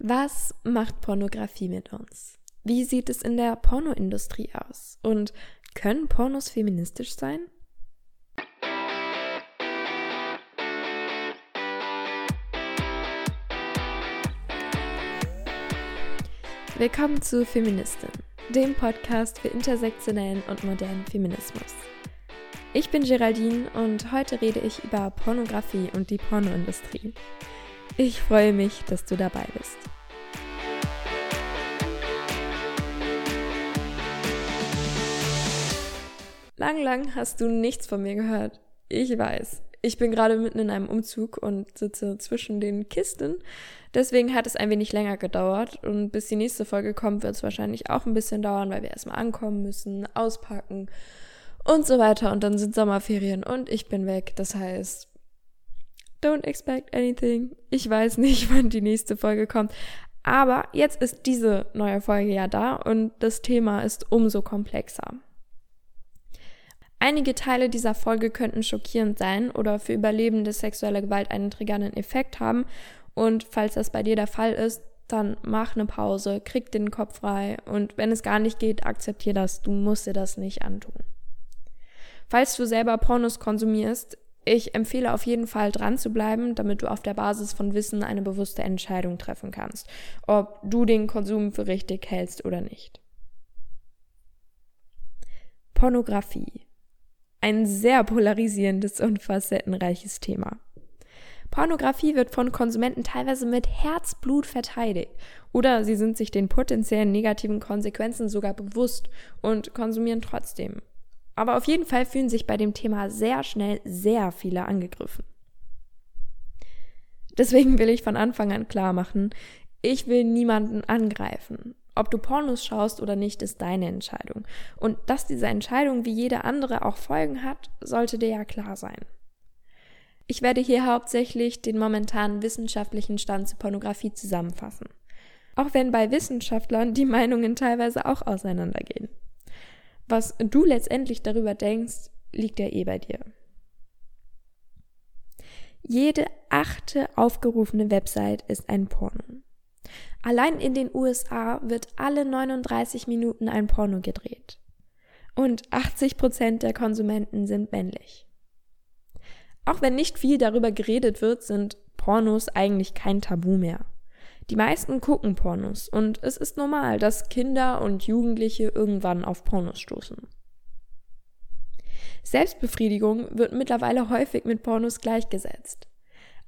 Was macht Pornografie mit uns? Wie sieht es in der Pornoindustrie aus? Und können Pornos feministisch sein? Willkommen zu Feministin, dem Podcast für intersektionellen und modernen Feminismus. Ich bin Geraldine und heute rede ich über Pornografie und die Pornoindustrie. Ich freue mich, dass du dabei bist. Lang, lang hast du nichts von mir gehört. Ich weiß. Ich bin gerade mitten in einem Umzug und sitze zwischen den Kisten. Deswegen hat es ein wenig länger gedauert und bis die nächste Folge kommt, wird es wahrscheinlich auch ein bisschen dauern, weil wir erstmal ankommen müssen, auspacken und so weiter. Und dann sind Sommerferien und ich bin weg. Das heißt, Don't expect anything. Ich weiß nicht, wann die nächste Folge kommt. Aber jetzt ist diese neue Folge ja da und das Thema ist umso komplexer. Einige Teile dieser Folge könnten schockierend sein oder für Überlebende sexuelle Gewalt einen triggernden Effekt haben. Und falls das bei dir der Fall ist, dann mach eine Pause, krieg den Kopf frei und wenn es gar nicht geht, akzeptier das. Du musst dir das nicht antun. Falls du selber Pornos konsumierst, ich empfehle auf jeden Fall dran zu bleiben, damit du auf der Basis von Wissen eine bewusste Entscheidung treffen kannst, ob du den Konsum für richtig hältst oder nicht. Pornografie. Ein sehr polarisierendes und facettenreiches Thema. Pornografie wird von Konsumenten teilweise mit Herzblut verteidigt oder sie sind sich den potenziellen negativen Konsequenzen sogar bewusst und konsumieren trotzdem. Aber auf jeden Fall fühlen sich bei dem Thema sehr schnell sehr viele angegriffen. Deswegen will ich von Anfang an klar machen, ich will niemanden angreifen. Ob du Pornos schaust oder nicht, ist deine Entscheidung. Und dass diese Entscheidung wie jede andere auch Folgen hat, sollte dir ja klar sein. Ich werde hier hauptsächlich den momentanen wissenschaftlichen Stand zur Pornografie zusammenfassen. Auch wenn bei Wissenschaftlern die Meinungen teilweise auch auseinandergehen. Was du letztendlich darüber denkst, liegt ja eh bei dir. Jede achte aufgerufene Website ist ein Porno. Allein in den USA wird alle 39 Minuten ein Porno gedreht. Und 80 Prozent der Konsumenten sind männlich. Auch wenn nicht viel darüber geredet wird, sind Pornos eigentlich kein Tabu mehr. Die meisten gucken Pornos und es ist normal, dass Kinder und Jugendliche irgendwann auf Pornos stoßen. Selbstbefriedigung wird mittlerweile häufig mit Pornos gleichgesetzt.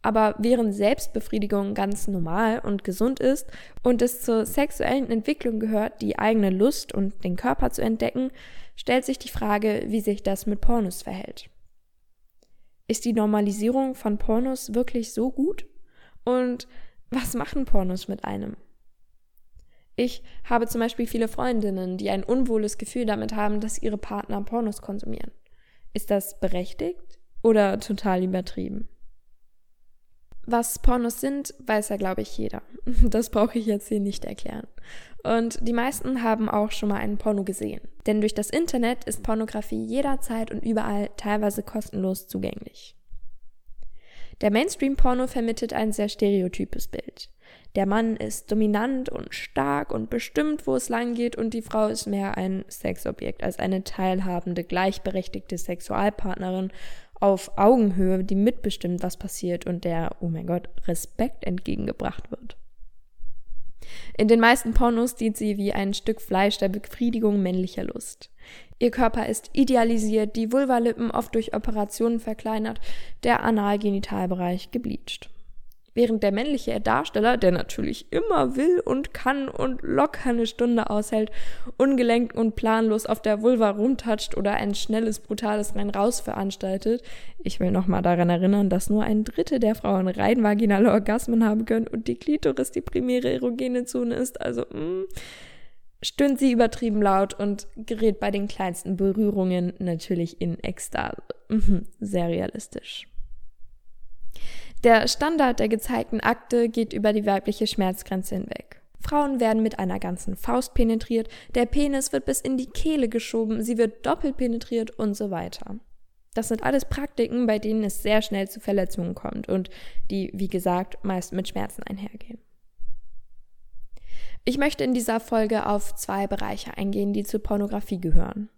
Aber während Selbstbefriedigung ganz normal und gesund ist und es zur sexuellen Entwicklung gehört, die eigene Lust und den Körper zu entdecken, stellt sich die Frage, wie sich das mit Pornos verhält. Ist die Normalisierung von Pornos wirklich so gut? Und was machen Pornos mit einem? Ich habe zum Beispiel viele Freundinnen, die ein unwohles Gefühl damit haben, dass ihre Partner Pornos konsumieren. Ist das berechtigt oder total übertrieben? Was Pornos sind, weiß ja, glaube ich, jeder. Das brauche ich jetzt hier nicht erklären. Und die meisten haben auch schon mal einen Porno gesehen. Denn durch das Internet ist Pornografie jederzeit und überall teilweise kostenlos zugänglich. Der Mainstream-Porno vermittelt ein sehr stereotypes Bild. Der Mann ist dominant und stark und bestimmt, wo es lang geht, und die Frau ist mehr ein Sexobjekt als eine teilhabende, gleichberechtigte Sexualpartnerin auf Augenhöhe, die mitbestimmt, was passiert und der, oh mein Gott, Respekt entgegengebracht wird. In den meisten Pornos dient sie wie ein Stück Fleisch der Befriedigung männlicher Lust. Ihr Körper ist idealisiert, die Vulvalippen oft durch Operationen verkleinert, der Analgenitalbereich gebleicht. Während der männliche Darsteller, der natürlich immer will und kann und locker eine Stunde aushält, ungelenkt und planlos auf der Vulva rumtatscht oder ein schnelles, brutales Rein-Raus veranstaltet. Ich will nochmal daran erinnern, dass nur ein Drittel der Frauen rein vaginale Orgasmen haben können und die Klitoris die primäre erogene Zone ist. Also, mh, mm, stöhnt sie übertrieben laut und gerät bei den kleinsten Berührungen natürlich in Ekstase. Mhm, sehr realistisch. Der Standard der gezeigten Akte geht über die weibliche Schmerzgrenze hinweg. Frauen werden mit einer ganzen Faust penetriert, der Penis wird bis in die Kehle geschoben, sie wird doppelt penetriert und so weiter. Das sind alles Praktiken, bei denen es sehr schnell zu Verletzungen kommt und die, wie gesagt, meist mit Schmerzen einhergehen. Ich möchte in dieser Folge auf zwei Bereiche eingehen, die zur Pornografie gehören.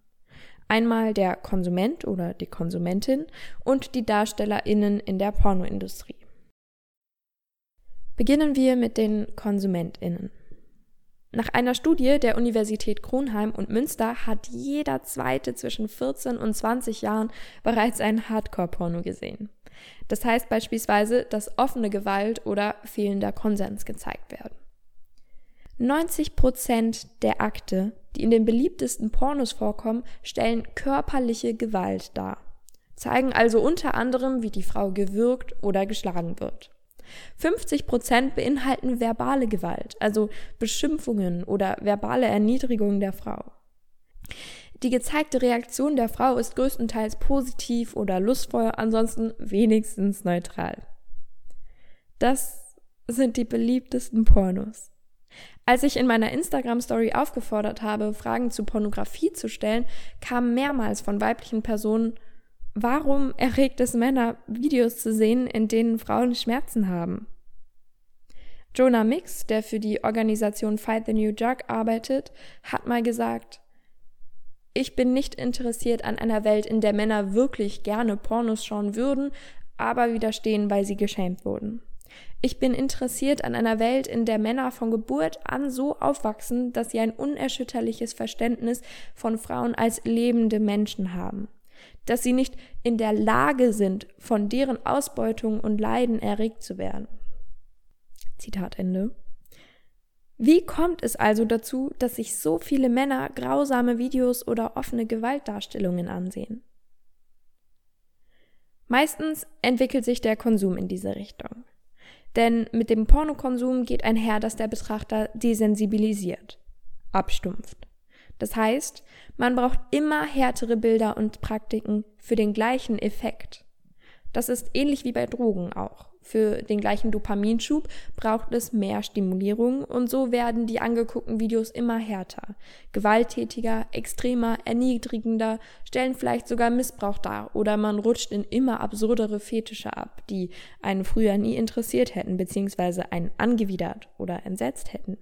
Einmal der Konsument oder die Konsumentin und die Darstellerinnen in der Pornoindustrie. Beginnen wir mit den Konsumentinnen. Nach einer Studie der Universität Kronheim und Münster hat jeder zweite zwischen 14 und 20 Jahren bereits ein Hardcore-Porno gesehen. Das heißt beispielsweise, dass offene Gewalt oder fehlender Konsens gezeigt werden. 90 Prozent der Akte, die in den beliebtesten Pornos vorkommen, stellen körperliche Gewalt dar, zeigen also unter anderem, wie die Frau gewürgt oder geschlagen wird. 50 Prozent beinhalten verbale Gewalt, also Beschimpfungen oder verbale Erniedrigung der Frau. Die gezeigte Reaktion der Frau ist größtenteils positiv oder lustvoll, ansonsten wenigstens neutral. Das sind die beliebtesten Pornos. Als ich in meiner Instagram-Story aufgefordert habe, Fragen zu Pornografie zu stellen, kam mehrmals von weiblichen Personen Warum erregt es Männer, Videos zu sehen, in denen Frauen Schmerzen haben? Jonah Mix, der für die Organisation Fight the New Drug arbeitet, hat mal gesagt, ich bin nicht interessiert an einer Welt, in der Männer wirklich gerne Pornos schauen würden, aber widerstehen, weil sie geschämt wurden. Ich bin interessiert an einer Welt, in der Männer von Geburt an so aufwachsen, dass sie ein unerschütterliches Verständnis von Frauen als lebende Menschen haben dass sie nicht in der Lage sind, von deren Ausbeutung und Leiden erregt zu werden. Zitat Ende. Wie kommt es also dazu, dass sich so viele Männer grausame Videos oder offene Gewaltdarstellungen ansehen? Meistens entwickelt sich der Konsum in diese Richtung. Denn mit dem Pornokonsum geht einher, dass der Betrachter desensibilisiert, abstumpft. Das heißt, man braucht immer härtere Bilder und Praktiken für den gleichen Effekt. Das ist ähnlich wie bei Drogen auch. Für den gleichen Dopaminschub braucht es mehr Stimulierung und so werden die angeguckten Videos immer härter, gewalttätiger, extremer, erniedrigender, stellen vielleicht sogar Missbrauch dar oder man rutscht in immer absurdere Fetische ab, die einen früher nie interessiert hätten bzw. einen angewidert oder entsetzt hätten.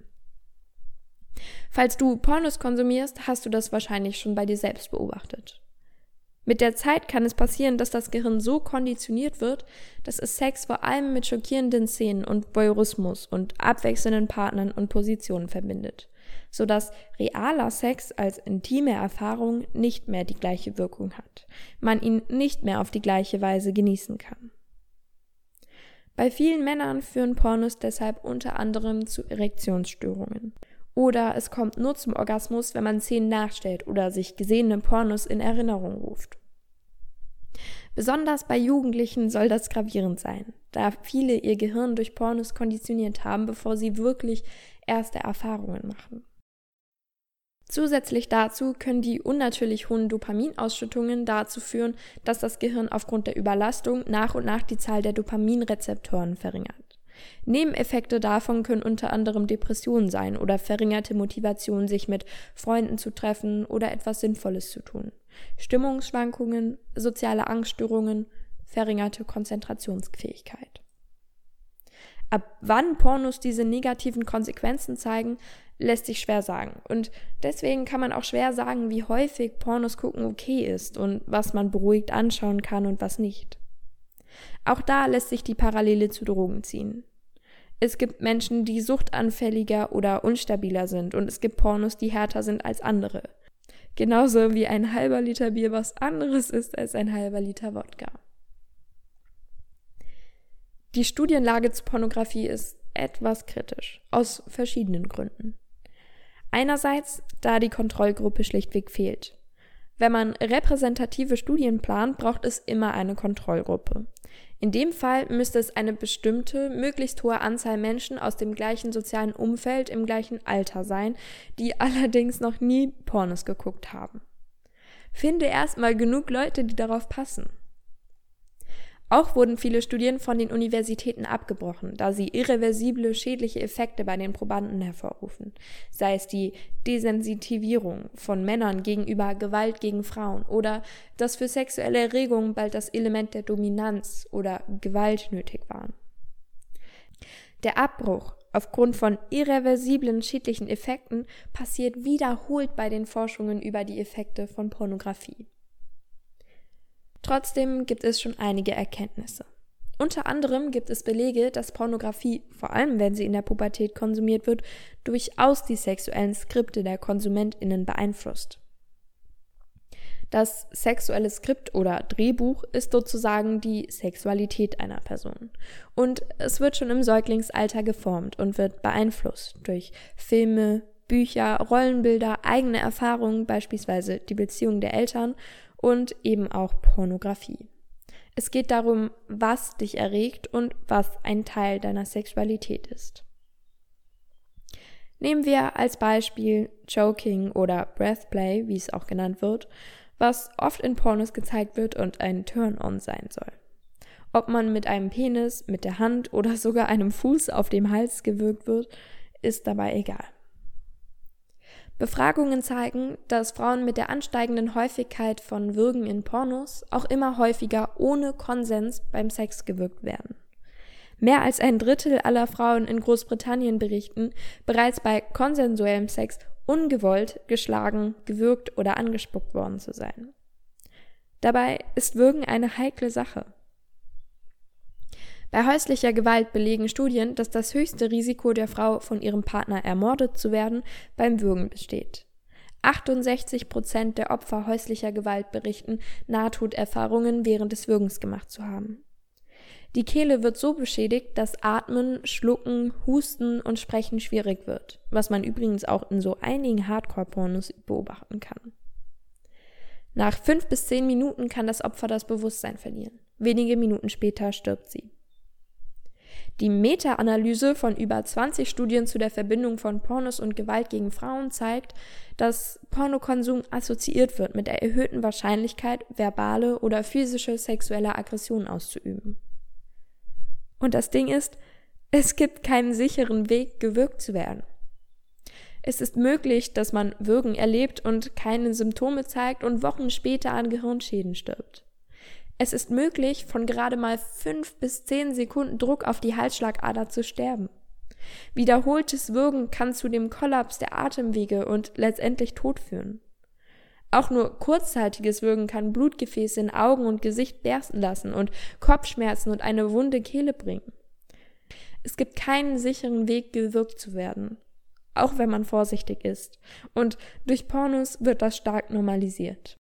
Falls du Pornos konsumierst, hast du das wahrscheinlich schon bei dir selbst beobachtet. Mit der Zeit kann es passieren, dass das Gehirn so konditioniert wird, dass es Sex vor allem mit schockierenden Szenen und Voyeurismus und abwechselnden Partnern und Positionen verbindet, sodass realer Sex als intime Erfahrung nicht mehr die gleiche Wirkung hat, man ihn nicht mehr auf die gleiche Weise genießen kann. Bei vielen Männern führen Pornos deshalb unter anderem zu Erektionsstörungen. Oder es kommt nur zum Orgasmus, wenn man Szenen nachstellt oder sich gesehene Pornos in Erinnerung ruft. Besonders bei Jugendlichen soll das gravierend sein, da viele ihr Gehirn durch Pornos konditioniert haben, bevor sie wirklich erste Erfahrungen machen. Zusätzlich dazu können die unnatürlich hohen Dopaminausschüttungen dazu führen, dass das Gehirn aufgrund der Überlastung nach und nach die Zahl der Dopaminrezeptoren verringert. Nebeneffekte davon können unter anderem Depressionen sein oder verringerte Motivation, sich mit Freunden zu treffen oder etwas Sinnvolles zu tun. Stimmungsschwankungen, soziale Angststörungen, verringerte Konzentrationsfähigkeit. Ab wann Pornos diese negativen Konsequenzen zeigen, lässt sich schwer sagen. Und deswegen kann man auch schwer sagen, wie häufig Pornos gucken okay ist und was man beruhigt anschauen kann und was nicht. Auch da lässt sich die Parallele zu Drogen ziehen. Es gibt Menschen, die suchtanfälliger oder unstabiler sind und es gibt Pornos, die härter sind als andere. Genauso wie ein halber Liter Bier was anderes ist als ein halber Liter Wodka. Die Studienlage zur Pornografie ist etwas kritisch, aus verschiedenen Gründen. Einerseits, da die Kontrollgruppe schlichtweg fehlt. Wenn man repräsentative Studien plant, braucht es immer eine Kontrollgruppe. In dem Fall müsste es eine bestimmte, möglichst hohe Anzahl Menschen aus dem gleichen sozialen Umfeld im gleichen Alter sein, die allerdings noch nie Pornos geguckt haben. Finde erstmal genug Leute, die darauf passen. Auch wurden viele Studien von den Universitäten abgebrochen, da sie irreversible schädliche Effekte bei den Probanden hervorrufen, sei es die Desensitivierung von Männern gegenüber Gewalt gegen Frauen oder dass für sexuelle Erregung bald das Element der Dominanz oder Gewalt nötig waren. Der Abbruch aufgrund von irreversiblen schädlichen Effekten passiert wiederholt bei den Forschungen über die Effekte von Pornografie. Trotzdem gibt es schon einige Erkenntnisse. Unter anderem gibt es Belege, dass Pornografie, vor allem wenn sie in der Pubertät konsumiert wird, durchaus die sexuellen Skripte der Konsumentinnen beeinflusst. Das sexuelle Skript oder Drehbuch ist sozusagen die Sexualität einer Person. Und es wird schon im Säuglingsalter geformt und wird beeinflusst durch Filme, Bücher, Rollenbilder, eigene Erfahrungen, beispielsweise die Beziehung der Eltern und eben auch Pornografie. Es geht darum, was dich erregt und was ein Teil deiner Sexualität ist. Nehmen wir als Beispiel Choking oder Breathplay, wie es auch genannt wird, was oft in Pornos gezeigt wird und ein Turn-on sein soll. Ob man mit einem Penis, mit der Hand oder sogar einem Fuß auf dem Hals gewürgt wird, ist dabei egal. Befragungen zeigen, dass Frauen mit der ansteigenden Häufigkeit von Würgen in Pornos auch immer häufiger ohne Konsens beim Sex gewürgt werden. Mehr als ein Drittel aller Frauen in Großbritannien berichten, bereits bei konsensuellem Sex ungewollt geschlagen, gewürgt oder angespuckt worden zu sein. Dabei ist Würgen eine heikle Sache. Bei häuslicher Gewalt belegen Studien, dass das höchste Risiko der Frau, von ihrem Partner ermordet zu werden, beim Würgen besteht. 68 Prozent der Opfer häuslicher Gewalt berichten, Nahtoderfahrungen während des Würgens gemacht zu haben. Die Kehle wird so beschädigt, dass Atmen, Schlucken, Husten und Sprechen schwierig wird, was man übrigens auch in so einigen Hardcore-Pornos beobachten kann. Nach fünf bis zehn Minuten kann das Opfer das Bewusstsein verlieren. Wenige Minuten später stirbt sie. Die Meta-Analyse von über 20 Studien zu der Verbindung von Pornos und Gewalt gegen Frauen zeigt, dass Pornokonsum assoziiert wird mit der erhöhten Wahrscheinlichkeit, verbale oder physische sexuelle Aggression auszuüben. Und das Ding ist, es gibt keinen sicheren Weg, gewürgt zu werden. Es ist möglich, dass man Würgen erlebt und keine Symptome zeigt und Wochen später an Gehirnschäden stirbt. Es ist möglich, von gerade mal fünf bis zehn Sekunden Druck auf die Halsschlagader zu sterben. Wiederholtes Würgen kann zu dem Kollaps der Atemwege und letztendlich Tod führen. Auch nur kurzzeitiges Würgen kann Blutgefäße in Augen und Gesicht bersten lassen und Kopfschmerzen und eine wunde Kehle bringen. Es gibt keinen sicheren Weg, gewürgt zu werden, auch wenn man vorsichtig ist. Und durch Pornos wird das stark normalisiert.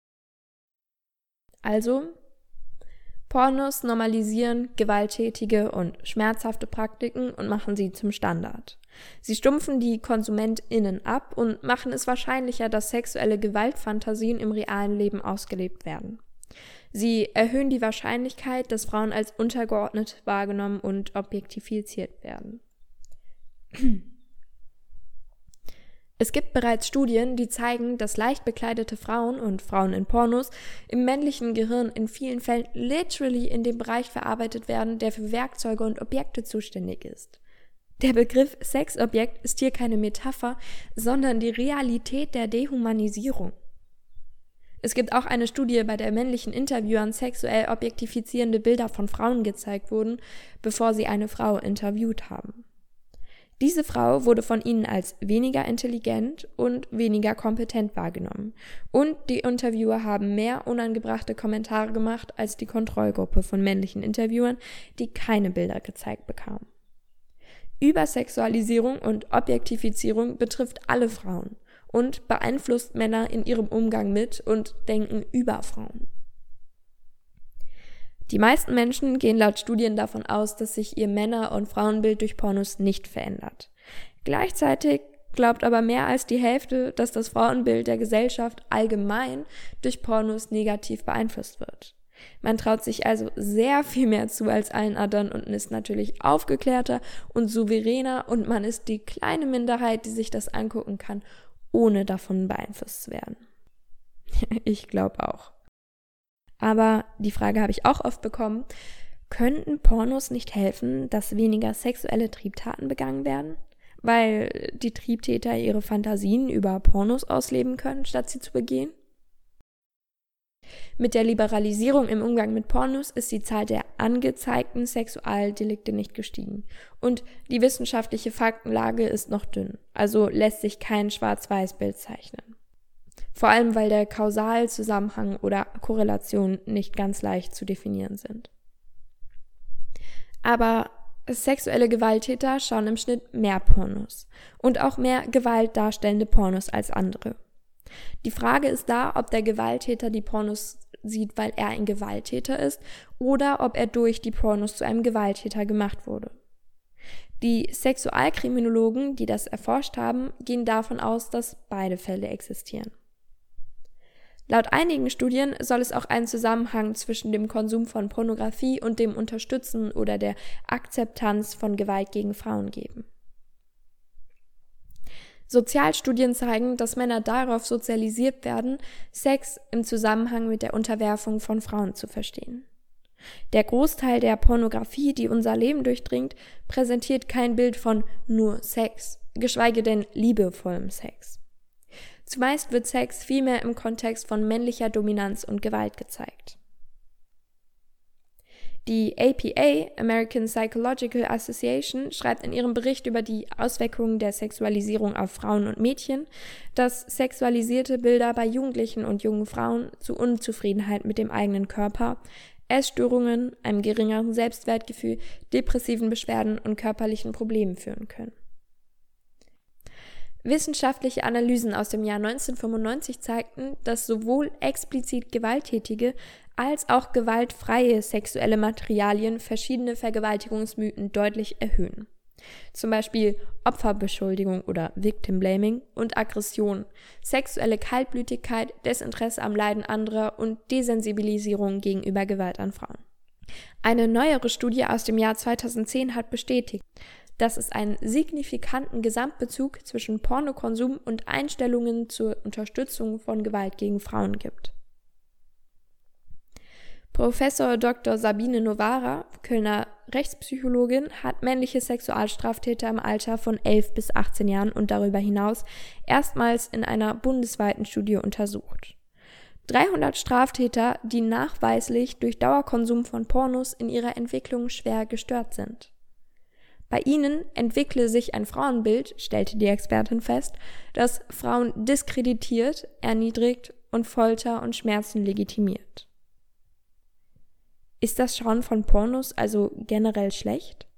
Also Pornos normalisieren gewalttätige und schmerzhafte Praktiken und machen sie zum Standard. Sie stumpfen die KonsumentInnen ab und machen es wahrscheinlicher, dass sexuelle Gewaltfantasien im realen Leben ausgelebt werden. Sie erhöhen die Wahrscheinlichkeit, dass Frauen als untergeordnet wahrgenommen und objektifiziert werden. Es gibt bereits Studien, die zeigen, dass leicht bekleidete Frauen und Frauen in Pornos im männlichen Gehirn in vielen Fällen literally in dem Bereich verarbeitet werden, der für Werkzeuge und Objekte zuständig ist. Der Begriff Sexobjekt ist hier keine Metapher, sondern die Realität der Dehumanisierung. Es gibt auch eine Studie, bei der männlichen Interviewern sexuell objektifizierende Bilder von Frauen gezeigt wurden, bevor sie eine Frau interviewt haben. Diese Frau wurde von ihnen als weniger intelligent und weniger kompetent wahrgenommen. Und die Interviewer haben mehr unangebrachte Kommentare gemacht als die Kontrollgruppe von männlichen Interviewern, die keine Bilder gezeigt bekamen. Übersexualisierung und Objektifizierung betrifft alle Frauen und beeinflusst Männer in ihrem Umgang mit und Denken über Frauen. Die meisten Menschen gehen laut Studien davon aus, dass sich ihr Männer- und Frauenbild durch Pornos nicht verändert. Gleichzeitig glaubt aber mehr als die Hälfte, dass das Frauenbild der Gesellschaft allgemein durch Pornos negativ beeinflusst wird. Man traut sich also sehr viel mehr zu als allen anderen und ist natürlich aufgeklärter und souveräner und man ist die kleine Minderheit, die sich das angucken kann, ohne davon beeinflusst zu werden. ich glaube auch. Aber die Frage habe ich auch oft bekommen, könnten Pornos nicht helfen, dass weniger sexuelle Triebtaten begangen werden? Weil die Triebtäter ihre Fantasien über Pornos ausleben können, statt sie zu begehen? Mit der Liberalisierung im Umgang mit Pornos ist die Zahl der angezeigten Sexualdelikte nicht gestiegen. Und die wissenschaftliche Faktenlage ist noch dünn, also lässt sich kein Schwarz-Weiß-Bild zeichnen. Vor allem, weil der Kausalzusammenhang oder Korrelation nicht ganz leicht zu definieren sind. Aber sexuelle Gewalttäter schauen im Schnitt mehr Pornos und auch mehr Gewalt darstellende Pornos als andere. Die Frage ist da, ob der Gewalttäter die Pornos sieht, weil er ein Gewalttäter ist oder ob er durch die Pornos zu einem Gewalttäter gemacht wurde. Die Sexualkriminologen, die das erforscht haben, gehen davon aus, dass beide Fälle existieren. Laut einigen Studien soll es auch einen Zusammenhang zwischen dem Konsum von Pornografie und dem Unterstützen oder der Akzeptanz von Gewalt gegen Frauen geben. Sozialstudien zeigen, dass Männer darauf sozialisiert werden, Sex im Zusammenhang mit der Unterwerfung von Frauen zu verstehen. Der Großteil der Pornografie, die unser Leben durchdringt, präsentiert kein Bild von nur Sex, geschweige denn liebevollem Sex. Zumeist wird Sex vielmehr im Kontext von männlicher Dominanz und Gewalt gezeigt. Die APA, American Psychological Association, schreibt in ihrem Bericht über die Auswirkungen der Sexualisierung auf Frauen und Mädchen, dass sexualisierte Bilder bei Jugendlichen und jungen Frauen zu Unzufriedenheit mit dem eigenen Körper, Essstörungen, einem geringeren Selbstwertgefühl, depressiven Beschwerden und körperlichen Problemen führen können. Wissenschaftliche Analysen aus dem Jahr 1995 zeigten, dass sowohl explizit gewalttätige als auch gewaltfreie sexuelle Materialien verschiedene Vergewaltigungsmythen deutlich erhöhen. Zum Beispiel Opferbeschuldigung oder Victim Blaming und Aggression, sexuelle Kaltblütigkeit, Desinteresse am Leiden anderer und Desensibilisierung gegenüber Gewalt an Frauen. Eine neuere Studie aus dem Jahr 2010 hat bestätigt, dass es einen signifikanten Gesamtbezug zwischen Pornokonsum und Einstellungen zur Unterstützung von Gewalt gegen Frauen gibt. Professor Dr. Sabine Novara, Kölner Rechtspsychologin, hat männliche Sexualstraftäter im Alter von 11 bis 18 Jahren und darüber hinaus erstmals in einer bundesweiten Studie untersucht. 300 Straftäter, die nachweislich durch Dauerkonsum von Pornos in ihrer Entwicklung schwer gestört sind. Bei ihnen entwickle sich ein Frauenbild, stellte die Expertin fest, das Frauen diskreditiert, erniedrigt und Folter und Schmerzen legitimiert. Ist das Schauen von Pornos also generell schlecht?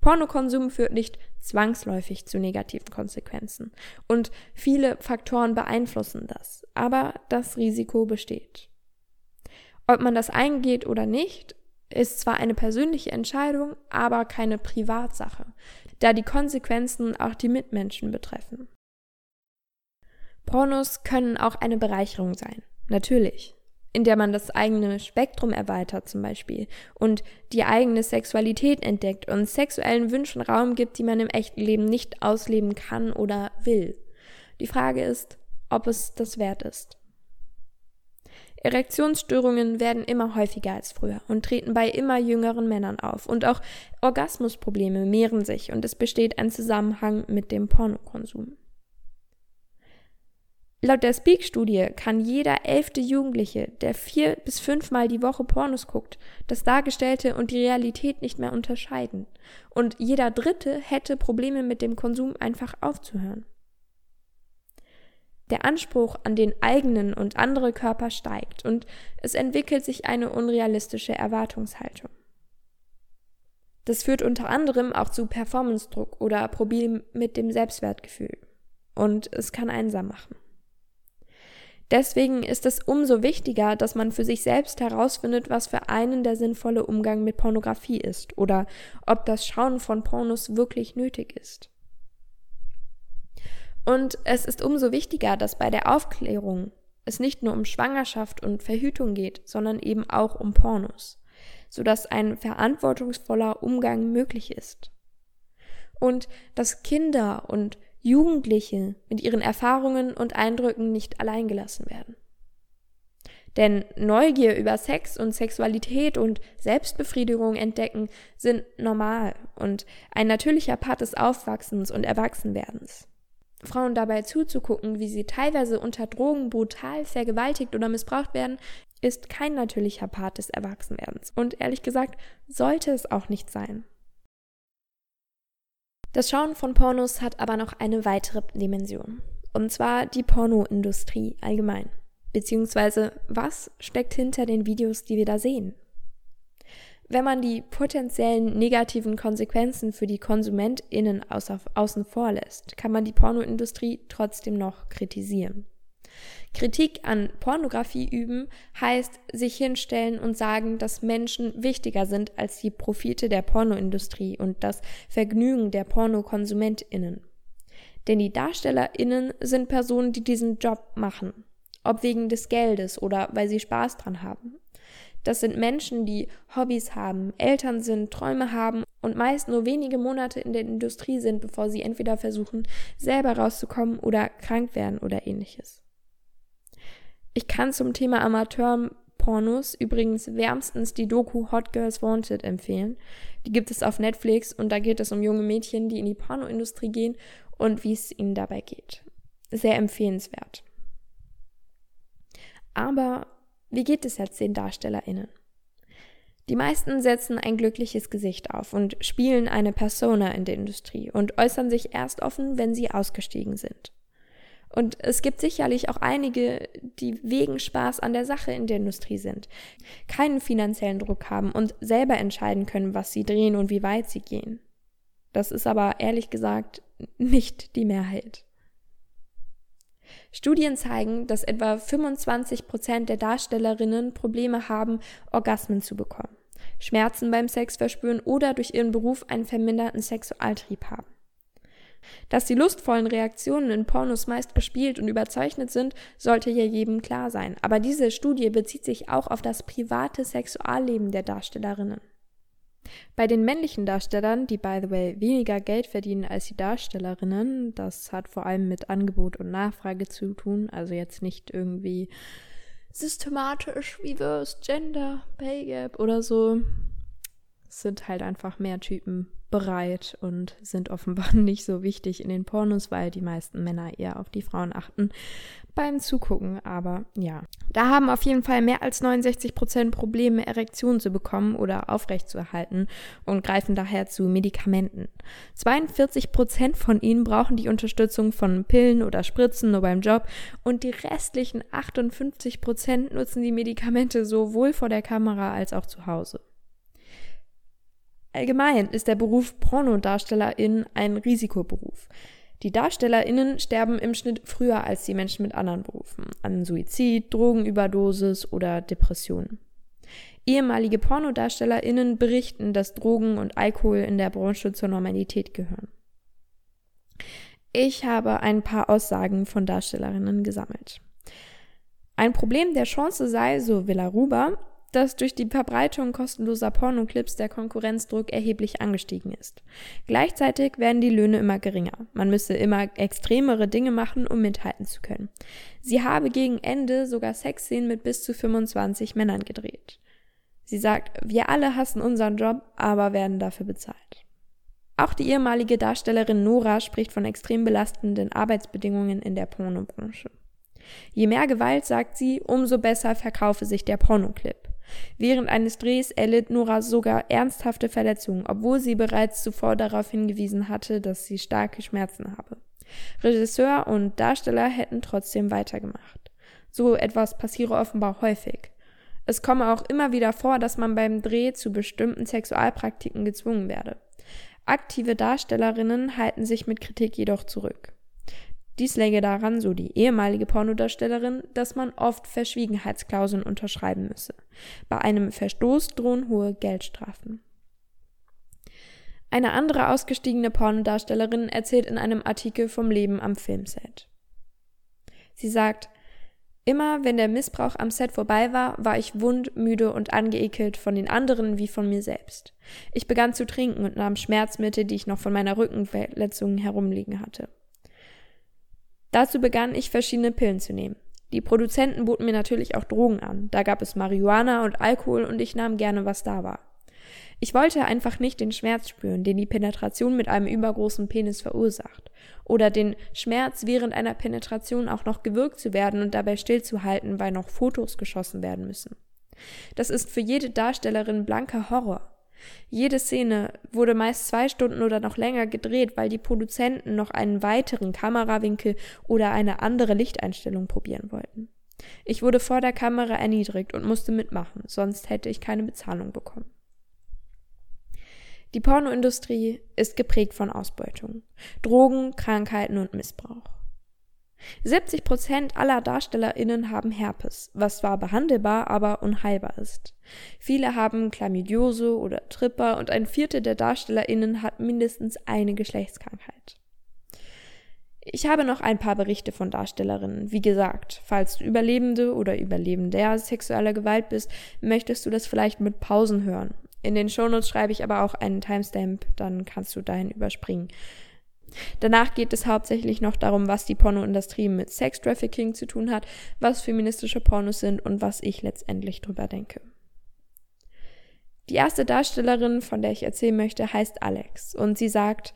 Pornokonsum führt nicht zwangsläufig zu negativen Konsequenzen und viele Faktoren beeinflussen das, aber das Risiko besteht. Ob man das eingeht oder nicht, ist zwar eine persönliche Entscheidung, aber keine Privatsache, da die Konsequenzen auch die Mitmenschen betreffen. Pornos können auch eine Bereicherung sein, natürlich, in der man das eigene Spektrum erweitert zum Beispiel und die eigene Sexualität entdeckt und sexuellen Wünschen Raum gibt, die man im echten Leben nicht ausleben kann oder will. Die Frage ist, ob es das wert ist. Erektionsstörungen werden immer häufiger als früher und treten bei immer jüngeren Männern auf. Und auch Orgasmusprobleme mehren sich und es besteht ein Zusammenhang mit dem Pornokonsum. Laut der Speak-Studie kann jeder elfte Jugendliche, der vier bis fünfmal die Woche Pornos guckt, das Dargestellte und die Realität nicht mehr unterscheiden. Und jeder Dritte hätte Probleme mit dem Konsum einfach aufzuhören. Der Anspruch an den eigenen und andere Körper steigt und es entwickelt sich eine unrealistische Erwartungshaltung. Das führt unter anderem auch zu Performance-Druck oder Problemen mit dem Selbstwertgefühl. Und es kann einsam machen. Deswegen ist es umso wichtiger, dass man für sich selbst herausfindet, was für einen der sinnvolle Umgang mit Pornografie ist oder ob das Schauen von Pornos wirklich nötig ist. Und es ist umso wichtiger, dass bei der Aufklärung es nicht nur um Schwangerschaft und Verhütung geht, sondern eben auch um Pornos, sodass ein verantwortungsvoller Umgang möglich ist. Und dass Kinder und Jugendliche mit ihren Erfahrungen und Eindrücken nicht alleingelassen werden. Denn Neugier über Sex und Sexualität und Selbstbefriedigung entdecken sind normal und ein natürlicher Part des Aufwachsens und Erwachsenwerdens. Frauen dabei zuzugucken, wie sie teilweise unter Drogen brutal vergewaltigt oder missbraucht werden, ist kein natürlicher Part des Erwachsenwerdens. Und ehrlich gesagt, sollte es auch nicht sein. Das Schauen von Pornos hat aber noch eine weitere Dimension. Und zwar die Pornoindustrie allgemein. Beziehungsweise, was steckt hinter den Videos, die wir da sehen? Wenn man die potenziellen negativen Konsequenzen für die KonsumentInnen außen vor lässt, kann man die Pornoindustrie trotzdem noch kritisieren. Kritik an Pornografie üben heißt sich hinstellen und sagen, dass Menschen wichtiger sind als die Profite der Pornoindustrie und das Vergnügen der Pornokonsumentinnen. Denn die Darstellerinnen sind Personen, die diesen Job machen, ob wegen des Geldes oder weil sie Spaß dran haben. Das sind Menschen, die Hobbys haben, Eltern sind, Träume haben und meist nur wenige Monate in der Industrie sind, bevor sie entweder versuchen, selber rauszukommen oder krank werden oder ähnliches. Ich kann zum Thema Amateur-Pornos übrigens wärmstens die Doku Hot Girls Wanted empfehlen. Die gibt es auf Netflix und da geht es um junge Mädchen, die in die Pornoindustrie gehen und wie es ihnen dabei geht. Sehr empfehlenswert. Aber wie geht es jetzt den DarstellerInnen? Die meisten setzen ein glückliches Gesicht auf und spielen eine Persona in der Industrie und äußern sich erst offen, wenn sie ausgestiegen sind. Und es gibt sicherlich auch einige, die wegen Spaß an der Sache in der Industrie sind, keinen finanziellen Druck haben und selber entscheiden können, was sie drehen und wie weit sie gehen. Das ist aber ehrlich gesagt nicht die Mehrheit. Studien zeigen, dass etwa 25 Prozent der Darstellerinnen Probleme haben, Orgasmen zu bekommen, Schmerzen beim Sex verspüren oder durch ihren Beruf einen verminderten Sexualtrieb haben. Dass die lustvollen Reaktionen in Pornos meist gespielt und überzeichnet sind, sollte ja jedem klar sein. Aber diese Studie bezieht sich auch auf das private Sexualleben der Darstellerinnen. Bei den männlichen Darstellern, die by the way weniger Geld verdienen als die Darstellerinnen, das hat vor allem mit Angebot und Nachfrage zu tun, also jetzt nicht irgendwie systematisch reverse Gender Pay Gap oder so. Sind halt einfach mehr Typen bereit und sind offenbar nicht so wichtig in den Pornos, weil die meisten Männer eher auf die Frauen achten beim Zugucken. Aber ja, da haben auf jeden Fall mehr als 69 Prozent Probleme, Erektionen zu bekommen oder aufrechtzuerhalten und greifen daher zu Medikamenten. 42 Prozent von ihnen brauchen die Unterstützung von Pillen oder Spritzen nur beim Job und die restlichen 58 Prozent nutzen die Medikamente sowohl vor der Kamera als auch zu Hause. Allgemein ist der Beruf Pornodarstellerin ein Risikoberuf. Die DarstellerInnen sterben im Schnitt früher als die Menschen mit anderen Berufen, an Suizid, Drogenüberdosis oder Depressionen. Ehemalige PornodarstellerInnen berichten, dass Drogen und Alkohol in der Branche zur Normalität gehören. Ich habe ein paar Aussagen von Darstellerinnen gesammelt. Ein Problem der Chance sei, so Villa Ruber, dass durch die Verbreitung kostenloser Pornoclips der Konkurrenzdruck erheblich angestiegen ist. Gleichzeitig werden die Löhne immer geringer. Man müsse immer extremere Dinge machen, um mithalten zu können. Sie habe gegen Ende sogar Sexszenen mit bis zu 25 Männern gedreht. Sie sagt, wir alle hassen unseren Job, aber werden dafür bezahlt. Auch die ehemalige Darstellerin Nora spricht von extrem belastenden Arbeitsbedingungen in der Pornobranche. Je mehr Gewalt, sagt sie, umso besser verkaufe sich der Pornoclip. Während eines Drehs erlitt Nora sogar ernsthafte Verletzungen, obwohl sie bereits zuvor darauf hingewiesen hatte, dass sie starke Schmerzen habe. Regisseur und Darsteller hätten trotzdem weitergemacht. So etwas passiere offenbar häufig. Es komme auch immer wieder vor, dass man beim Dreh zu bestimmten Sexualpraktiken gezwungen werde. Aktive Darstellerinnen halten sich mit Kritik jedoch zurück. Dies läge daran, so die ehemalige Pornodarstellerin, dass man oft Verschwiegenheitsklauseln unterschreiben müsse. Bei einem Verstoß drohen hohe Geldstrafen. Eine andere ausgestiegene Pornodarstellerin erzählt in einem Artikel vom Leben am Filmset. Sie sagt, Immer wenn der Missbrauch am Set vorbei war, war ich wund, müde und angeekelt von den anderen wie von mir selbst. Ich begann zu trinken und nahm Schmerzmittel, die ich noch von meiner Rückenverletzung herumliegen hatte. Dazu begann ich verschiedene Pillen zu nehmen. Die Produzenten boten mir natürlich auch Drogen an. Da gab es Marihuana und Alkohol und ich nahm gerne, was da war. Ich wollte einfach nicht den Schmerz spüren, den die Penetration mit einem übergroßen Penis verursacht. Oder den Schmerz, während einer Penetration auch noch gewirkt zu werden und dabei stillzuhalten, weil noch Fotos geschossen werden müssen. Das ist für jede Darstellerin blanker Horror. Jede Szene wurde meist zwei Stunden oder noch länger gedreht, weil die Produzenten noch einen weiteren Kamerawinkel oder eine andere Lichteinstellung probieren wollten. Ich wurde vor der Kamera erniedrigt und musste mitmachen, sonst hätte ich keine Bezahlung bekommen. Die Pornoindustrie ist geprägt von Ausbeutung, Drogen, Krankheiten und Missbrauch. 70 Prozent aller DarstellerInnen haben Herpes, was zwar behandelbar, aber unheilbar ist. Viele haben Chlamydiose oder Tripper und ein Viertel der DarstellerInnen hat mindestens eine Geschlechtskrankheit. Ich habe noch ein paar Berichte von Darstellerinnen. Wie gesagt, falls du Überlebende oder Überlebender sexueller Gewalt bist, möchtest du das vielleicht mit Pausen hören. In den Shownotes schreibe ich aber auch einen Timestamp, dann kannst du dahin überspringen. Danach geht es hauptsächlich noch darum, was die Pornoindustrie mit Sex-Trafficking zu tun hat, was feministische Pornos sind und was ich letztendlich drüber denke. Die erste Darstellerin, von der ich erzählen möchte, heißt Alex und sie sagt,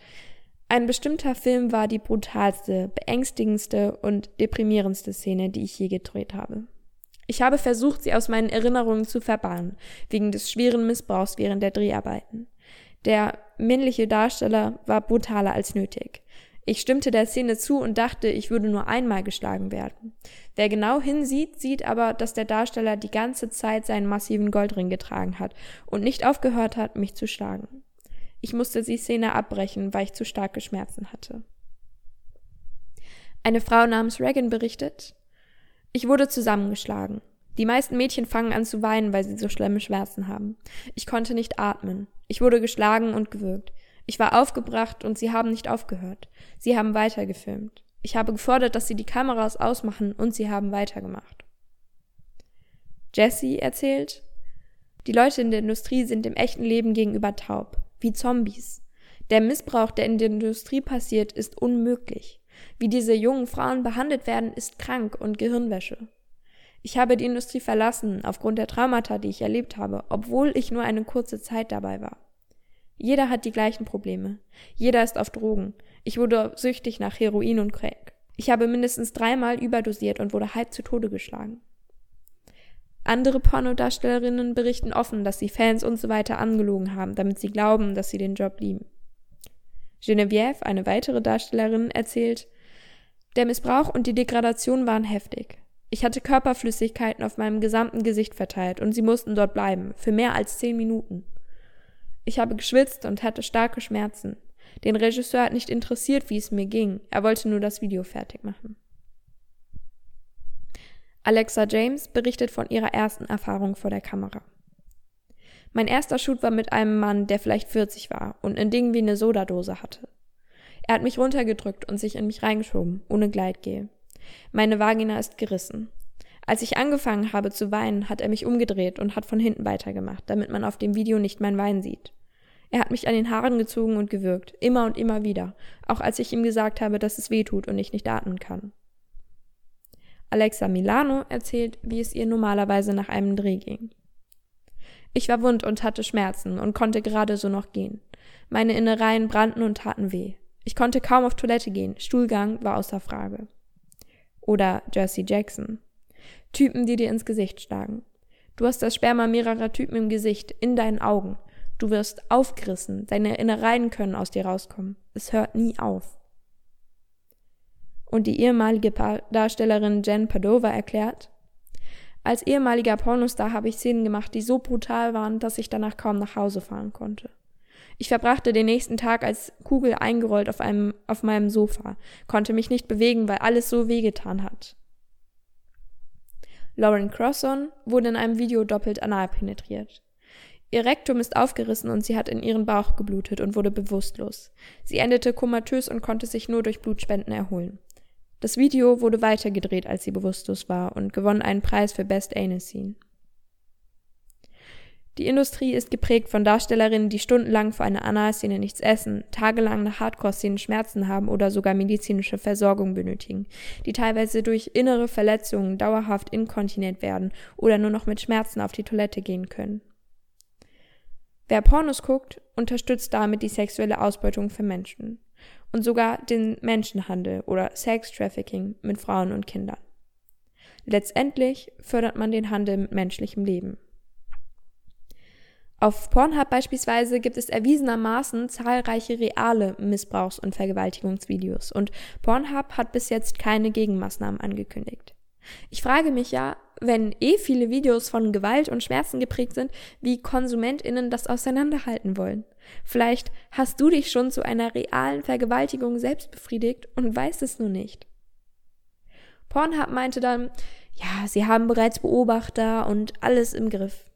ein bestimmter Film war die brutalste, beängstigendste und deprimierendste Szene, die ich je gedreht habe. Ich habe versucht, sie aus meinen Erinnerungen zu verbannen, wegen des schweren Missbrauchs während der Dreharbeiten. Der männliche Darsteller war brutaler als nötig. Ich stimmte der Szene zu und dachte, ich würde nur einmal geschlagen werden. Wer genau hinsieht, sieht aber, dass der Darsteller die ganze Zeit seinen massiven Goldring getragen hat und nicht aufgehört hat, mich zu schlagen. Ich musste die Szene abbrechen, weil ich zu starke Schmerzen hatte. Eine Frau namens Reagan berichtet, ich wurde zusammengeschlagen. Die meisten Mädchen fangen an zu weinen, weil sie so schlimme Schmerzen haben. Ich konnte nicht atmen. Ich wurde geschlagen und gewürgt. Ich war aufgebracht und sie haben nicht aufgehört. Sie haben weitergefilmt. Ich habe gefordert, dass sie die Kameras ausmachen und sie haben weitergemacht. Jesse erzählt, die Leute in der Industrie sind im echten Leben gegenüber taub, wie Zombies. Der Missbrauch, der in der Industrie passiert, ist unmöglich. Wie diese jungen Frauen behandelt werden, ist krank und Gehirnwäsche. Ich habe die Industrie verlassen, aufgrund der Traumata, die ich erlebt habe, obwohl ich nur eine kurze Zeit dabei war. Jeder hat die gleichen Probleme. Jeder ist auf Drogen. Ich wurde süchtig nach Heroin und Crack. Ich habe mindestens dreimal überdosiert und wurde halb zu Tode geschlagen. Andere Pornodarstellerinnen berichten offen, dass sie Fans und so weiter angelogen haben, damit sie glauben, dass sie den Job lieben. Geneviève, eine weitere Darstellerin, erzählt, der Missbrauch und die Degradation waren heftig. Ich hatte Körperflüssigkeiten auf meinem gesamten Gesicht verteilt und sie mussten dort bleiben, für mehr als zehn Minuten. Ich habe geschwitzt und hatte starke Schmerzen. Den Regisseur hat nicht interessiert, wie es mir ging. Er wollte nur das Video fertig machen. Alexa James berichtet von ihrer ersten Erfahrung vor der Kamera. Mein erster Shoot war mit einem Mann, der vielleicht 40 war und ein Ding wie eine Sodadose hatte. Er hat mich runtergedrückt und sich in mich reingeschoben, ohne Gleitgel. Meine Vagina ist gerissen. Als ich angefangen habe zu weinen, hat er mich umgedreht und hat von hinten weitergemacht, damit man auf dem Video nicht mein Wein sieht. Er hat mich an den Haaren gezogen und gewürgt, immer und immer wieder, auch als ich ihm gesagt habe, dass es weh tut und ich nicht atmen kann. Alexa Milano erzählt, wie es ihr normalerweise nach einem Dreh ging. Ich war wund und hatte Schmerzen und konnte gerade so noch gehen. Meine Innereien brannten und taten weh. Ich konnte kaum auf Toilette gehen. Stuhlgang war außer Frage. Oder Jersey Jackson. Typen, die dir ins Gesicht schlagen. Du hast das Sperma mehrerer Typen im Gesicht, in deinen Augen. Du wirst aufgerissen, deine Innereien können aus dir rauskommen. Es hört nie auf. Und die ehemalige Darstellerin Jen Padova erklärt, als ehemaliger Pornostar habe ich Szenen gemacht, die so brutal waren, dass ich danach kaum nach Hause fahren konnte. Ich verbrachte den nächsten Tag als Kugel eingerollt auf, einem, auf meinem Sofa, konnte mich nicht bewegen, weil alles so wehgetan hat. Lauren Crosson wurde in einem Video doppelt anal penetriert. Ihr Rektum ist aufgerissen und sie hat in ihren Bauch geblutet und wurde bewusstlos. Sie endete komatös und konnte sich nur durch Blutspenden erholen. Das Video wurde weitergedreht, als sie bewusstlos war und gewann einen Preis für Best Anal Scene. Die Industrie ist geprägt von Darstellerinnen, die stundenlang vor einer Analszene nichts essen, tagelang nach Hardcore-Szenen Schmerzen haben oder sogar medizinische Versorgung benötigen, die teilweise durch innere Verletzungen dauerhaft inkontinent werden oder nur noch mit Schmerzen auf die Toilette gehen können. Wer Pornos guckt, unterstützt damit die sexuelle Ausbeutung für Menschen und sogar den Menschenhandel oder Sex-Trafficking mit Frauen und Kindern. Letztendlich fördert man den Handel mit menschlichem Leben. Auf Pornhub beispielsweise gibt es erwiesenermaßen zahlreiche reale Missbrauchs- und Vergewaltigungsvideos und Pornhub hat bis jetzt keine Gegenmaßnahmen angekündigt. Ich frage mich ja, wenn eh viele Videos von Gewalt und Schmerzen geprägt sind, wie KonsumentInnen das auseinanderhalten wollen. Vielleicht hast du dich schon zu einer realen Vergewaltigung selbst befriedigt und weißt es nur nicht. Pornhub meinte dann, ja, sie haben bereits Beobachter und alles im Griff.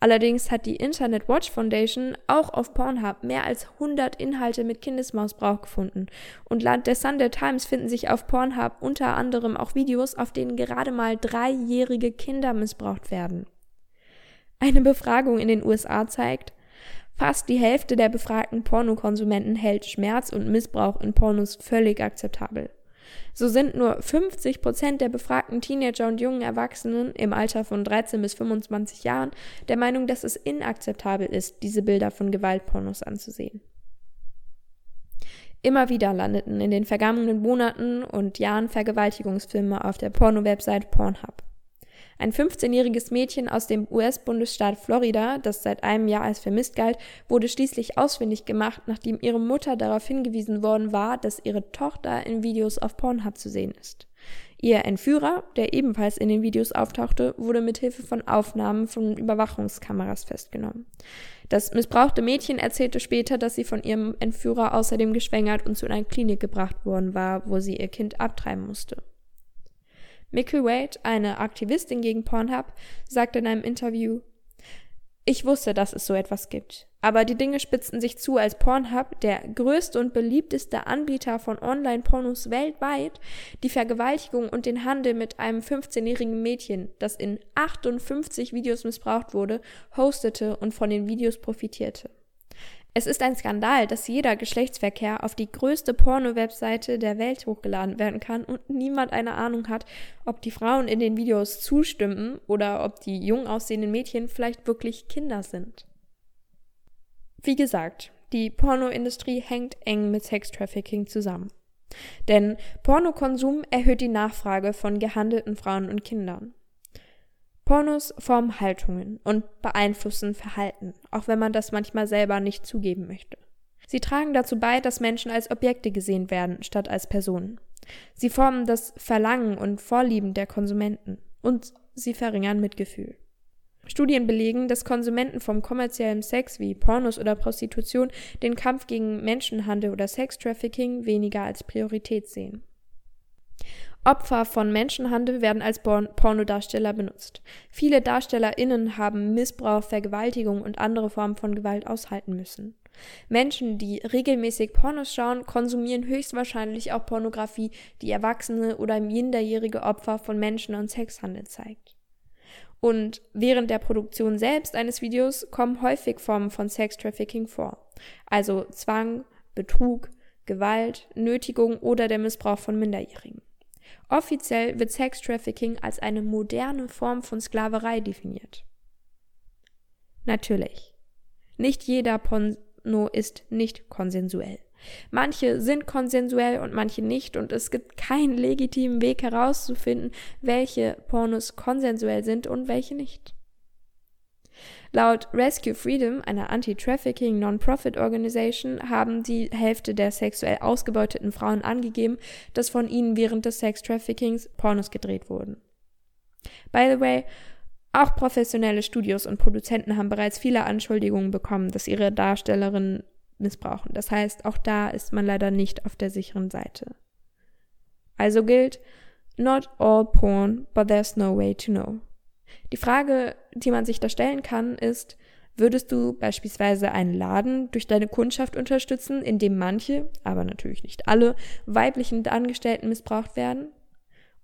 Allerdings hat die Internet Watch Foundation auch auf Pornhub mehr als 100 Inhalte mit Kindesmissbrauch gefunden. Und laut der Sunday Times finden sich auf Pornhub unter anderem auch Videos, auf denen gerade mal dreijährige Kinder missbraucht werden. Eine Befragung in den USA zeigt, fast die Hälfte der befragten Pornokonsumenten hält Schmerz und Missbrauch in Pornos völlig akzeptabel. So sind nur 50 Prozent der befragten Teenager und jungen Erwachsenen im Alter von 13 bis 25 Jahren der Meinung, dass es inakzeptabel ist, diese Bilder von Gewaltpornos anzusehen. Immer wieder landeten in den vergangenen Monaten und Jahren Vergewaltigungsfilme auf der Porno-Website Pornhub. Ein 15-jähriges Mädchen aus dem US-Bundesstaat Florida, das seit einem Jahr als vermisst galt, wurde schließlich ausfindig gemacht, nachdem ihre Mutter darauf hingewiesen worden war, dass ihre Tochter in Videos auf Pornhub zu sehen ist. Ihr Entführer, der ebenfalls in den Videos auftauchte, wurde mit Hilfe von Aufnahmen von Überwachungskameras festgenommen. Das missbrauchte Mädchen erzählte später, dass sie von ihrem Entführer außerdem geschwängert und zu einer Klinik gebracht worden war, wo sie ihr Kind abtreiben musste. Mickey Wade, eine Aktivistin gegen Pornhub, sagte in einem Interview, ich wusste, dass es so etwas gibt. Aber die Dinge spitzten sich zu, als Pornhub, der größte und beliebteste Anbieter von Online-Pornos weltweit, die Vergewaltigung und den Handel mit einem 15-jährigen Mädchen, das in 58 Videos missbraucht wurde, hostete und von den Videos profitierte. Es ist ein Skandal, dass jeder Geschlechtsverkehr auf die größte Porno-Webseite der Welt hochgeladen werden kann und niemand eine Ahnung hat, ob die Frauen in den Videos zustimmen oder ob die jung aussehenden Mädchen vielleicht wirklich Kinder sind. Wie gesagt, die Pornoindustrie hängt eng mit Sextrafficking zusammen. Denn Pornokonsum erhöht die Nachfrage von gehandelten Frauen und Kindern. Pornos formen Haltungen und beeinflussen Verhalten, auch wenn man das manchmal selber nicht zugeben möchte. Sie tragen dazu bei, dass Menschen als Objekte gesehen werden, statt als Personen. Sie formen das Verlangen und Vorlieben der Konsumenten und sie verringern Mitgefühl. Studien belegen, dass Konsumenten vom kommerziellen Sex wie Pornos oder Prostitution den Kampf gegen Menschenhandel oder Sextrafficking weniger als Priorität sehen. Opfer von Menschenhandel werden als Pornodarsteller benutzt. Viele DarstellerInnen haben Missbrauch, Vergewaltigung und andere Formen von Gewalt aushalten müssen. Menschen, die regelmäßig Pornos schauen, konsumieren höchstwahrscheinlich auch Pornografie, die erwachsene oder minderjährige Opfer von Menschen- und Sexhandel zeigt. Und während der Produktion selbst eines Videos kommen häufig Formen von Sextrafficking vor. Also Zwang, Betrug, Gewalt, Nötigung oder der Missbrauch von Minderjährigen. Offiziell wird Sextrafficking als eine moderne Form von Sklaverei definiert. Natürlich. Nicht jeder Porno ist nicht konsensuell. Manche sind konsensuell und manche nicht und es gibt keinen legitimen Weg herauszufinden, welche Pornos konsensuell sind und welche nicht. Laut Rescue Freedom, einer Anti-Trafficking Non-Profit-Organisation, haben die Hälfte der sexuell ausgebeuteten Frauen angegeben, dass von ihnen während des Sex-Traffickings Pornos gedreht wurden. By the way, auch professionelle Studios und Produzenten haben bereits viele Anschuldigungen bekommen, dass ihre Darstellerinnen missbrauchen. Das heißt, auch da ist man leider nicht auf der sicheren Seite. Also gilt, not all porn, but there's no way to know. Die Frage, die man sich da stellen kann, ist, würdest du beispielsweise einen Laden durch deine Kundschaft unterstützen, in dem manche, aber natürlich nicht alle, weiblichen Angestellten missbraucht werden?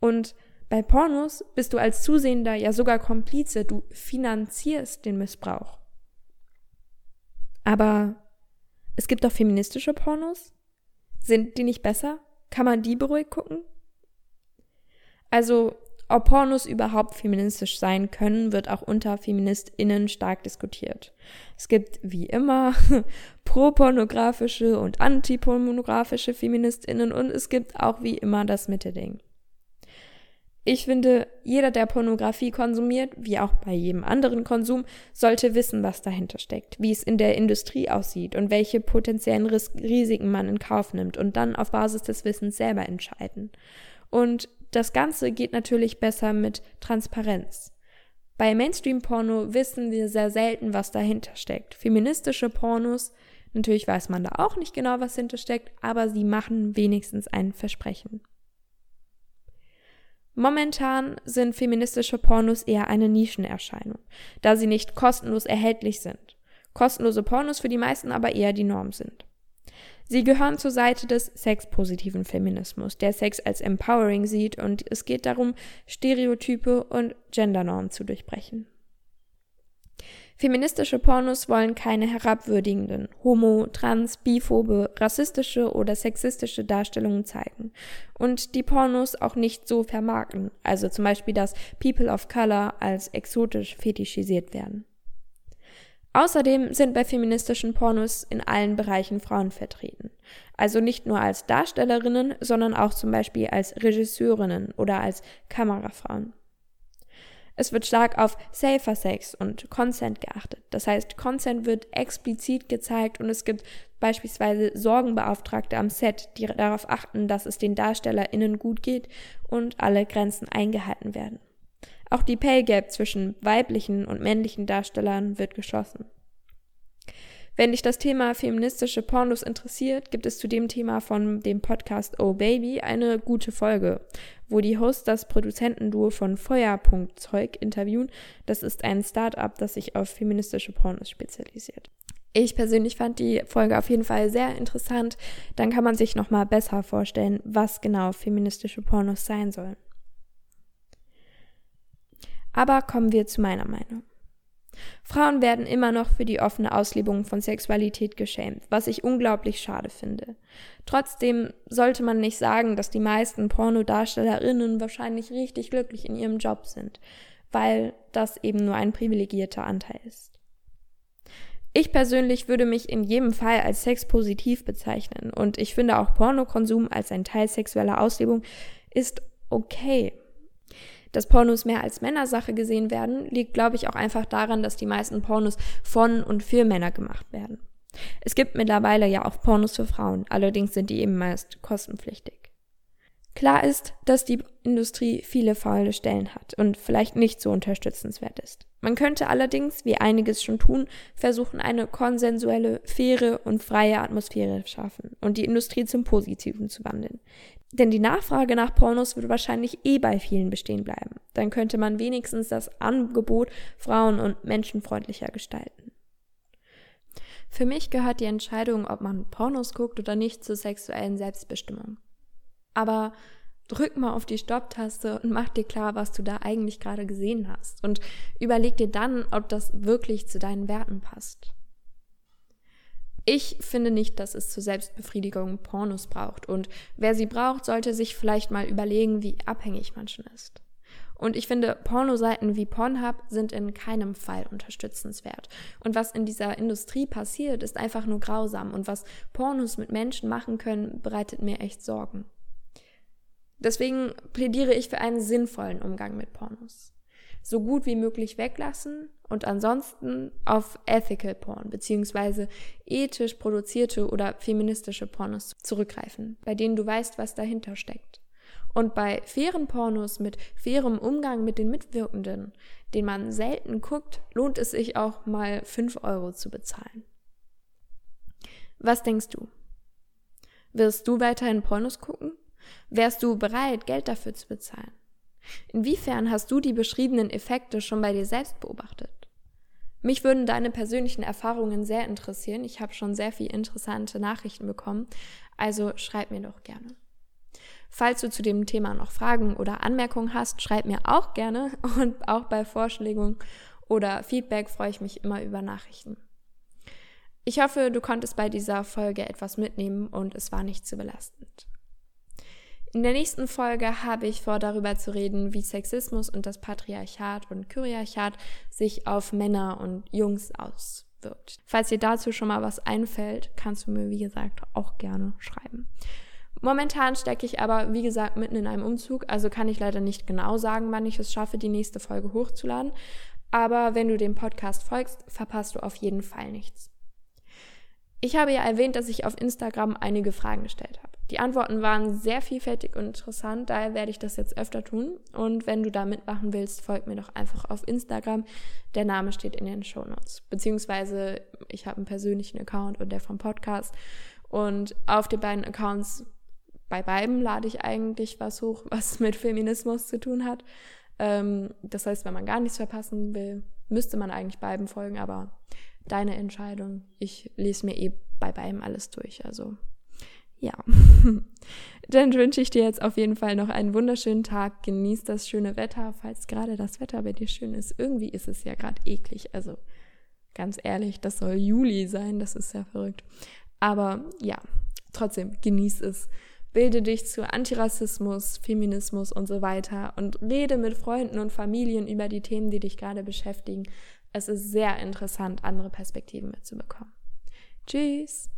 Und bei Pornos bist du als Zusehender ja sogar Komplize, du finanzierst den Missbrauch. Aber es gibt doch feministische Pornos? Sind die nicht besser? Kann man die beruhigt gucken? Also ob Pornos überhaupt feministisch sein können, wird auch unter FeministInnen stark diskutiert. Es gibt wie immer pro-pornografische und anti-pornografische FeministInnen und es gibt auch wie immer das Mittelding. Ich finde, jeder, der Pornografie konsumiert, wie auch bei jedem anderen Konsum, sollte wissen, was dahinter steckt, wie es in der Industrie aussieht und welche potenziellen Risiken man in Kauf nimmt und dann auf Basis des Wissens selber entscheiden. Und das Ganze geht natürlich besser mit Transparenz. Bei Mainstream-Porno wissen wir sehr selten, was dahinter steckt. Feministische Pornos, natürlich weiß man da auch nicht genau, was dahinter steckt, aber sie machen wenigstens ein Versprechen. Momentan sind feministische Pornos eher eine Nischenerscheinung, da sie nicht kostenlos erhältlich sind. Kostenlose Pornos für die meisten aber eher die Norm sind. Sie gehören zur Seite des sexpositiven Feminismus, der Sex als empowering sieht und es geht darum, Stereotype und Gendernormen zu durchbrechen. Feministische Pornos wollen keine herabwürdigenden, homo-, trans-, biphobe, rassistische oder sexistische Darstellungen zeigen und die Pornos auch nicht so vermarkten, also zum Beispiel, dass People of Color als exotisch fetischisiert werden. Außerdem sind bei feministischen Pornos in allen Bereichen Frauen vertreten. Also nicht nur als Darstellerinnen, sondern auch zum Beispiel als Regisseurinnen oder als Kamerafrauen. Es wird stark auf Safer Sex und Consent geachtet. Das heißt, Consent wird explizit gezeigt und es gibt beispielsweise Sorgenbeauftragte am Set, die darauf achten, dass es den DarstellerInnen gut geht und alle Grenzen eingehalten werden. Auch die Pay Gap zwischen weiblichen und männlichen Darstellern wird geschlossen. Wenn dich das Thema feministische Pornos interessiert, gibt es zu dem Thema von dem Podcast Oh Baby eine gute Folge, wo die Hosts das Produzentenduo von Feuerpunktzeug interviewen. Das ist ein Start-up, das sich auf feministische Pornos spezialisiert. Ich persönlich fand die Folge auf jeden Fall sehr interessant. Dann kann man sich nochmal besser vorstellen, was genau feministische Pornos sein sollen. Aber kommen wir zu meiner Meinung. Frauen werden immer noch für die offene Auslebung von Sexualität geschämt, was ich unglaublich schade finde. Trotzdem sollte man nicht sagen, dass die meisten Pornodarstellerinnen wahrscheinlich richtig glücklich in ihrem Job sind, weil das eben nur ein privilegierter Anteil ist. Ich persönlich würde mich in jedem Fall als sexpositiv bezeichnen und ich finde auch Pornokonsum als ein Teil sexueller Auslebung ist okay. Dass Pornos mehr als Männersache gesehen werden, liegt, glaube ich, auch einfach daran, dass die meisten Pornos von und für Männer gemacht werden. Es gibt mittlerweile ja auch Pornos für Frauen, allerdings sind die eben meist kostenpflichtig. Klar ist, dass die Industrie viele faule Stellen hat und vielleicht nicht so unterstützenswert ist. Man könnte allerdings, wie einiges schon tun, versuchen, eine konsensuelle, faire und freie Atmosphäre schaffen und die Industrie zum Positiven zu wandeln. Denn die Nachfrage nach Pornos würde wahrscheinlich eh bei vielen bestehen bleiben. Dann könnte man wenigstens das Angebot frauen- und menschenfreundlicher gestalten. Für mich gehört die Entscheidung, ob man Pornos guckt oder nicht, zur sexuellen Selbstbestimmung. Aber drück mal auf die Stopptaste und mach dir klar, was du da eigentlich gerade gesehen hast. Und überleg dir dann, ob das wirklich zu deinen Werten passt. Ich finde nicht, dass es zur Selbstbefriedigung Pornos braucht. Und wer sie braucht, sollte sich vielleicht mal überlegen, wie abhängig man schon ist. Und ich finde, Pornoseiten wie Pornhub sind in keinem Fall unterstützenswert. Und was in dieser Industrie passiert, ist einfach nur grausam. Und was Pornos mit Menschen machen können, bereitet mir echt Sorgen. Deswegen plädiere ich für einen sinnvollen Umgang mit Pornos. So gut wie möglich weglassen und ansonsten auf Ethical Porn beziehungsweise ethisch produzierte oder feministische Pornos zurückgreifen, bei denen du weißt, was dahinter steckt. Und bei fairen Pornos mit fairem Umgang mit den Mitwirkenden, den man selten guckt, lohnt es sich auch mal 5 Euro zu bezahlen. Was denkst du? Wirst du weiterhin Pornos gucken? Wärst du bereit, Geld dafür zu bezahlen? Inwiefern hast du die beschriebenen Effekte schon bei dir selbst beobachtet? Mich würden deine persönlichen Erfahrungen sehr interessieren. Ich habe schon sehr viele interessante Nachrichten bekommen, also schreib mir doch gerne. Falls du zu dem Thema noch Fragen oder Anmerkungen hast, schreib mir auch gerne und auch bei Vorschlägen oder Feedback freue ich mich immer über Nachrichten. Ich hoffe, du konntest bei dieser Folge etwas mitnehmen und es war nicht zu belastend. In der nächsten Folge habe ich vor, darüber zu reden, wie Sexismus und das Patriarchat und Kyriarchat sich auf Männer und Jungs auswirkt. Falls dir dazu schon mal was einfällt, kannst du mir, wie gesagt, auch gerne schreiben. Momentan stecke ich aber, wie gesagt, mitten in einem Umzug, also kann ich leider nicht genau sagen, wann ich es schaffe, die nächste Folge hochzuladen. Aber wenn du dem Podcast folgst, verpasst du auf jeden Fall nichts. Ich habe ja erwähnt, dass ich auf Instagram einige Fragen gestellt habe. Die Antworten waren sehr vielfältig und interessant, daher werde ich das jetzt öfter tun. Und wenn du da mitmachen willst, folg mir doch einfach auf Instagram. Der Name steht in den Show Notes. Beziehungsweise ich habe einen persönlichen Account und der vom Podcast. Und auf den beiden Accounts, bei beiden lade ich eigentlich was hoch, was mit Feminismus zu tun hat. Ähm, das heißt, wenn man gar nichts verpassen will, müsste man eigentlich beiden folgen, aber deine Entscheidung. Ich lese mir eh bei beidem alles durch. Also ja. Dann wünsche ich dir jetzt auf jeden Fall noch einen wunderschönen Tag. Genieß das schöne Wetter, falls gerade das Wetter bei dir schön ist. Irgendwie ist es ja gerade eklig. Also ganz ehrlich, das soll Juli sein. Das ist ja verrückt. Aber ja, trotzdem genieß es. Bilde dich zu Antirassismus, Feminismus und so weiter und rede mit Freunden und Familien über die Themen, die dich gerade beschäftigen es ist sehr interessant, andere Perspektiven mitzubekommen. Tschüss!